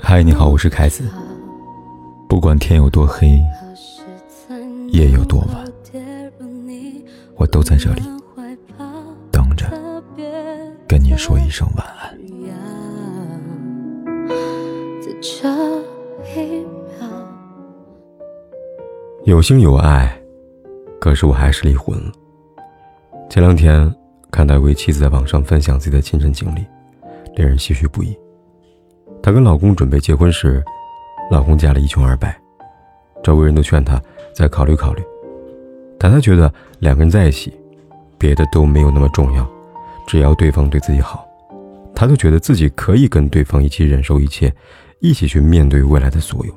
嗨，你好，我是凯子。不管天有多黑，夜有多晚，我都在这里等着跟你说一声晚安。有心有爱，可是我还是离婚了。前两天看到一位妻子在网上分享自己的亲身经历，令人唏嘘不已。她跟老公准备结婚时，老公家里一穷二白，周围人都劝她再考虑考虑，但她觉得两个人在一起，别的都没有那么重要，只要对方对自己好，她就觉得自己可以跟对方一起忍受一切，一起去面对未来的所有。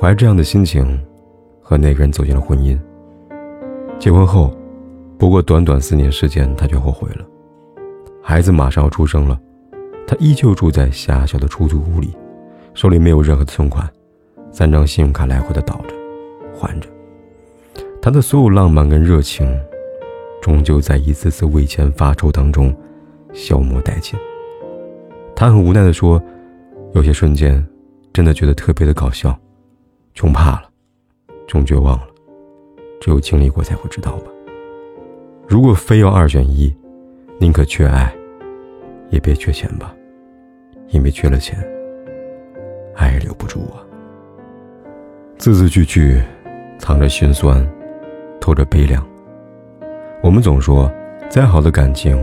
怀着这样的心情。和那个人走进了婚姻。结婚后，不过短短四年时间，他却后悔了。孩子马上要出生了，他依旧住在狭小的出租屋里，手里没有任何存款，三张信用卡来回的倒着，还着。他的所有浪漫跟热情，终究在一次次为钱发愁当中消磨殆尽。他很无奈的说：“有些瞬间，真的觉得特别的搞笑，穷怕了。”穷绝望了，只有经历过才会知道吧。如果非要二选一，宁可缺爱，也别缺钱吧，因为缺了钱，爱也留不住啊。字字句句藏着心酸，透着悲凉。我们总说，再好的感情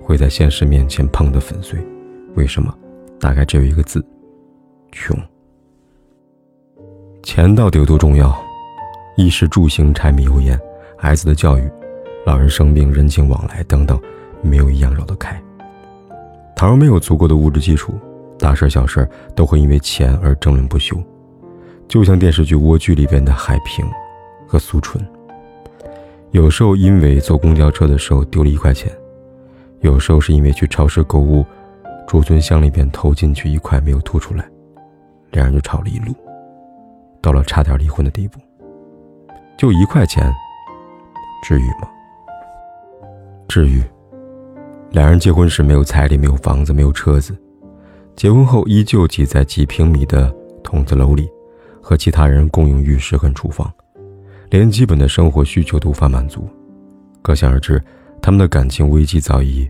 会在现实面前碰的粉碎，为什么？大概只有一个字：穷。钱到底有多重要？衣食住行、柴米油盐、孩子的教育、老人生病、人情往来等等，没有一样绕得开。倘若没有足够的物质基础，大事小事都会因为钱而争论不休。就像电视剧《蜗居》里边的海平和苏春，有时候因为坐公交车的时候丢了一块钱，有时候是因为去超市购物，储存箱里边投进去一块没有吐出来，两人就吵了一路，到了差点离婚的地步。就一块钱，至于吗？至于。两人结婚时没有彩礼，没有房子，没有车子，结婚后依旧挤在几平米的筒子楼里，和其他人共用浴室和厨房，连基本的生活需求都无法满足。可想而知，他们的感情危机早已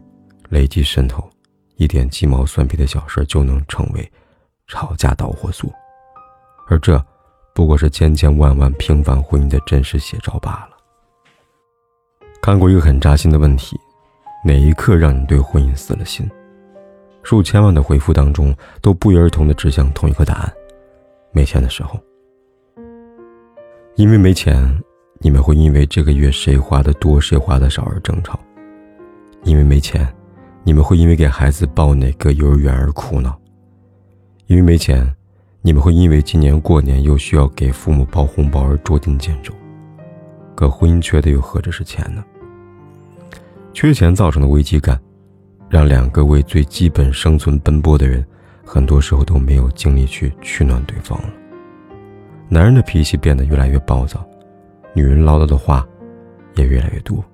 累积渗透，一点鸡毛蒜皮的小事就能成为吵架导火索，而这。不过是千千万万平凡婚姻的真实写照罢了。看过一个很扎心的问题：哪一刻让你对婚姻死了心？数千万的回复当中，都不约而同的指向同一个答案：没钱的时候。因为没钱，你们会因为这个月谁花的多，谁花的少而争吵；因为没钱，你们会因为给孩子报哪个幼儿园而苦恼；因为没钱。你们会因为今年过年又需要给父母包红包而捉襟见肘，可婚姻缺的又何止是钱呢？缺钱造成的危机感，让两个为最基本生存奔波的人，很多时候都没有精力去取暖对方了。男人的脾气变得越来越暴躁，女人唠叨的话也越来越多，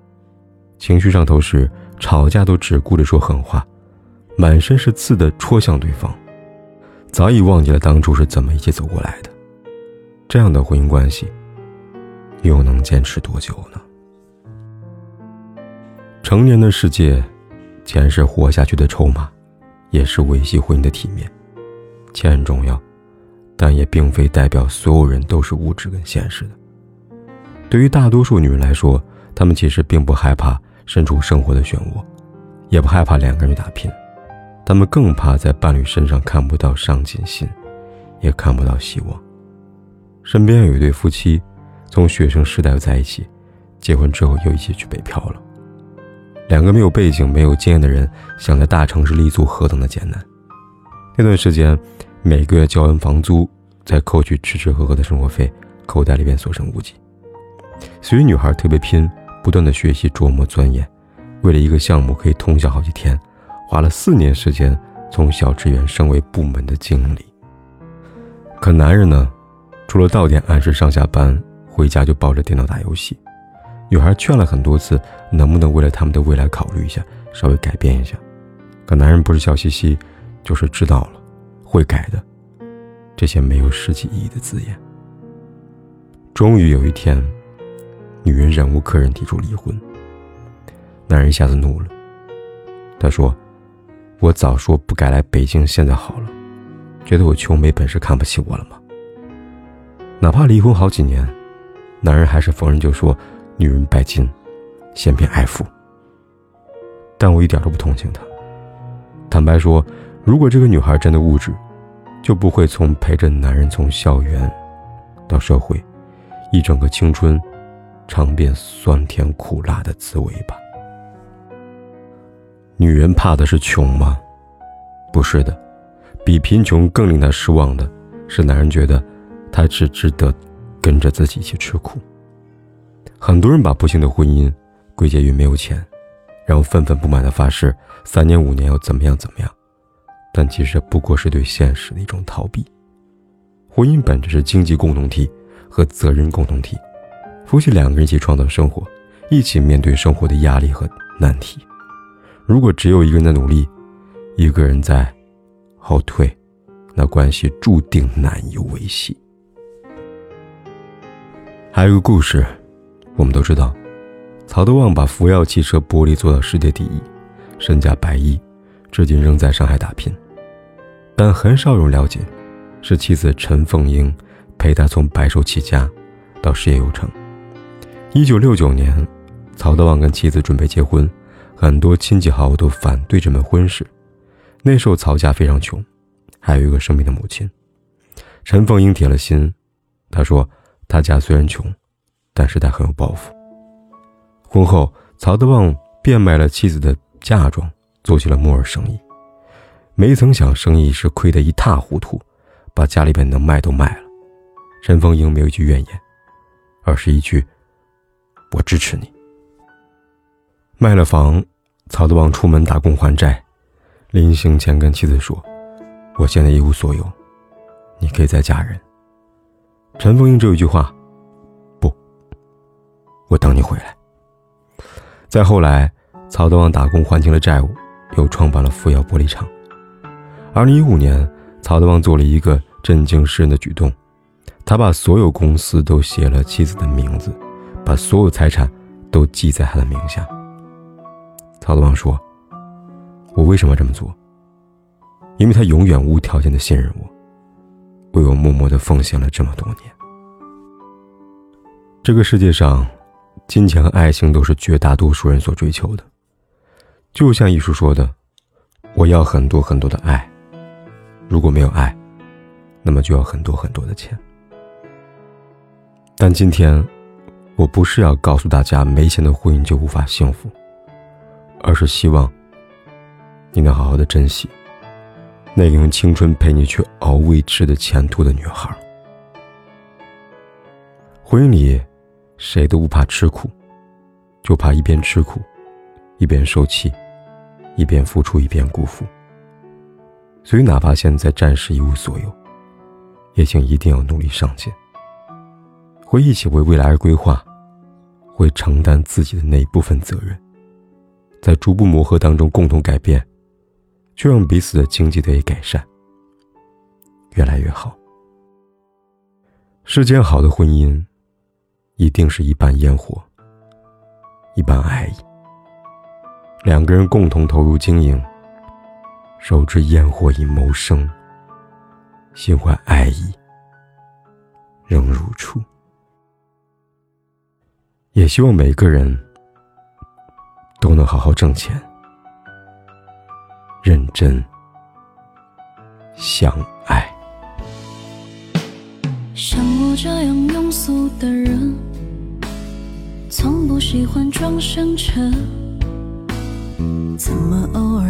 情绪上头时吵架都只顾着说狠话，满身是刺的戳向对方。早已忘记了当初是怎么一起走过来的，这样的婚姻关系又能坚持多久呢？成年的世界，钱是活下去的筹码，也是维系婚姻的体面。钱很重要，但也并非代表所有人都是物质跟现实的。对于大多数女人来说，她们其实并不害怕身处生活的漩涡，也不害怕两个人去打拼。她们更怕在伴侣身上看不到上进心，也看不到希望。身边有一对夫妻，从学生时代在一起，结婚之后又一起去北漂了。两个没有背景、没有经验的人，想在大城市立足何等的艰难。那段时间，每个月交完房租，再扣去吃吃喝喝的生活费，口袋里边所剩无几。所以女孩特别拼，不断的学习、琢磨、钻研，为了一个项目可以通宵好几天。花了四年时间，从小职员升为部门的经理。可男人呢，除了到点按时上下班，回家就抱着电脑打游戏。女孩劝了很多次，能不能为了他们的未来考虑一下，稍微改变一下？可男人不是笑嘻嘻，就是知道了，会改的，这些没有实际意义的字眼。终于有一天，女人忍无可忍，提出离婚。男人一下子怒了，他说：“我早说不该来北京，现在好了，觉得我穷没本事，看不起我了吗？”哪怕离婚好几年，男人还是逢人就说：“女人拜金，嫌贫爱富。”但我一点都不同情她。坦白说，如果这个女孩真的物质，就不会从陪着男人从校园到社会，一整个青春，尝遍酸甜苦辣的滋味吧。女人怕的是穷吗？不是的，比贫穷更令她失望的是，男人觉得她只值得跟着自己一起吃苦。很多人把不幸的婚姻归结于没有钱。然后愤愤不满地发誓，三年五年要怎么样怎么样，但其实不过是对现实的一种逃避。婚姻本质是经济共同体和责任共同体，夫妻两个人一起创造生活，一起面对生活的压力和难题。如果只有一个人在努力，一个人在后退，那关系注定难以维系。还有个故事，我们都知道。曹德旺把福耀汽车玻璃做到世界第一，身价百亿，至今仍在上海打拼。但很少有人了解，是妻子陈凤英陪他从白手起家，到事业有成。一九六九年，曹德旺跟妻子准备结婚，很多亲戚好友都反对这门婚事。那时候曹家非常穷，还有一个生病的母亲。陈凤英铁了心，她说：“他家虽然穷，但是他很有抱负。”婚后，曹德旺变卖了妻子的嫁妆，做起了木耳生意。没曾想，生意是亏得一塌糊涂，把家里边能卖都卖了。陈凤英没有一句怨言，而是一句：“我支持你。”卖了房，曹德旺出门打工还债，临行前跟妻子说：“我现在一无所有，你可以再嫁人。”陈凤英只有一句话：“不，我等你回来。”再后来，曹德旺打工还清了债务，又创办了福耀玻璃厂。二零一五年，曹德旺做了一个震惊世人的举动，他把所有公司都写了妻子的名字，把所有财产都记在他的名下。曹德旺说：“我为什么这么做？因为他永远无条件的信任我，为我默默的奉献了这么多年。这个世界上。”金钱和爱情都是绝大多数人所追求的，就像艺术说的：“我要很多很多的爱，如果没有爱，那么就要很多很多的钱。”但今天，我不是要告诉大家没钱的婚姻就无法幸福，而是希望你能好好的珍惜那个用青春陪你去熬未知的前途的女孩。婚姻里。谁都不怕吃苦，就怕一边吃苦，一边受气，一边付出一边辜负。所以，哪怕现在暂时一无所有，也请一定要努力上进。会一起为未来而规划，会承担自己的那一部分责任，在逐步磨合当中共同改变，却让彼此的经济得以改善，越来越好。世间好的婚姻。一定是一半烟火，一半爱意。两个人共同投入经营，手执烟火以谋生，心怀爱意，仍如初。也希望每个人都能好好挣钱，认真相爱。像我这样庸俗的人，从不喜欢装深沉。怎么偶尔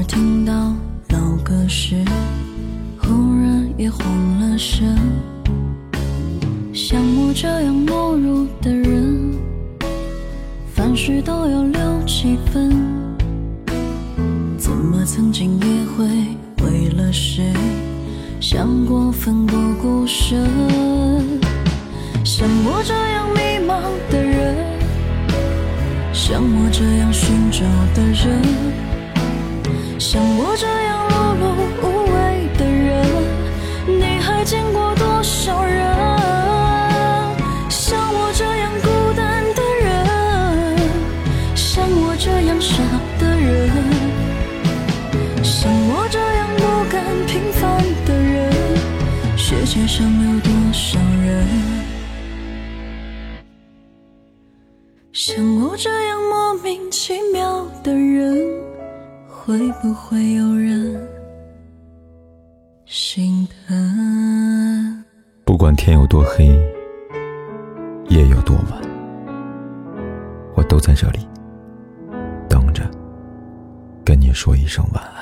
也会为了谁？想过奋不顾身，像我这样迷茫的人，像我这样寻找的人，像我这样世上有多少人？像我这样莫名其妙的人，会不会有人心疼？不管天有多黑，夜有多晚，我都在这里等着，跟你说一声晚安。